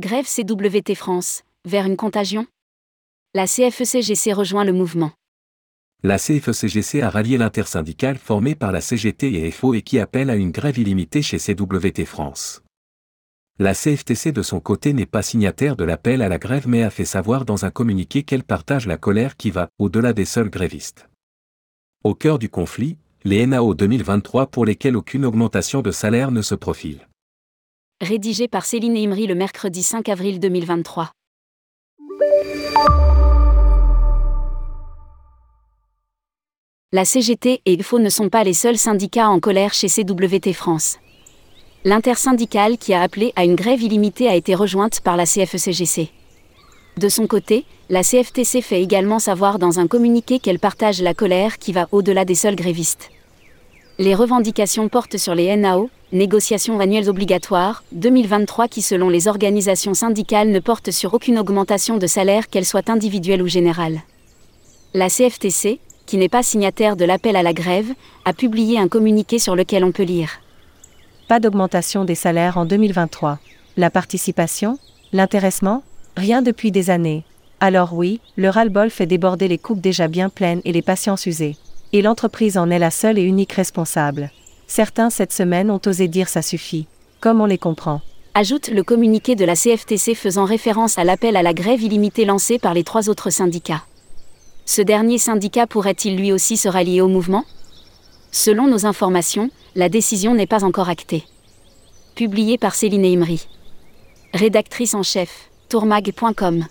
Grève CWT France, vers une contagion? La CFECGC rejoint le mouvement. La CFECGC a rallié l'intersyndicale formée par la CGT et FO et qui appelle à une grève illimitée chez CWT France. La CFTC de son côté n'est pas signataire de l'appel à la grève mais a fait savoir dans un communiqué qu'elle partage la colère qui va au-delà des seuls grévistes. Au cœur du conflit, les NAO 2023 pour lesquels aucune augmentation de salaire ne se profile rédigé par Céline Imri le mercredi 5 avril 2023. La CGT et IFO ne sont pas les seuls syndicats en colère chez CWT France. L'intersyndicale qui a appelé à une grève illimitée a été rejointe par la CFECGC. De son côté, la CFTC fait également savoir dans un communiqué qu'elle partage la colère qui va au-delà des seuls grévistes. Les revendications portent sur les NAO, négociations annuelles obligatoires, 2023 qui selon les organisations syndicales ne portent sur aucune augmentation de salaire qu'elle soit individuelle ou générale. La CFTC, qui n'est pas signataire de l'appel à la grève, a publié un communiqué sur lequel on peut lire. Pas d'augmentation des salaires en 2023. La participation L'intéressement Rien depuis des années. Alors oui, le ras-le-bol fait déborder les coupes déjà bien pleines et les patients usées et l'entreprise en est la seule et unique responsable. Certains cette semaine ont osé dire ça suffit. Comme on les comprend. Ajoute le communiqué de la CFTC faisant référence à l'appel à la grève illimitée lancé par les trois autres syndicats. Ce dernier syndicat pourrait-il lui aussi se rallier au mouvement? Selon nos informations, la décision n'est pas encore actée. Publié par Céline Imri. Rédactrice en chef, tourmag.com.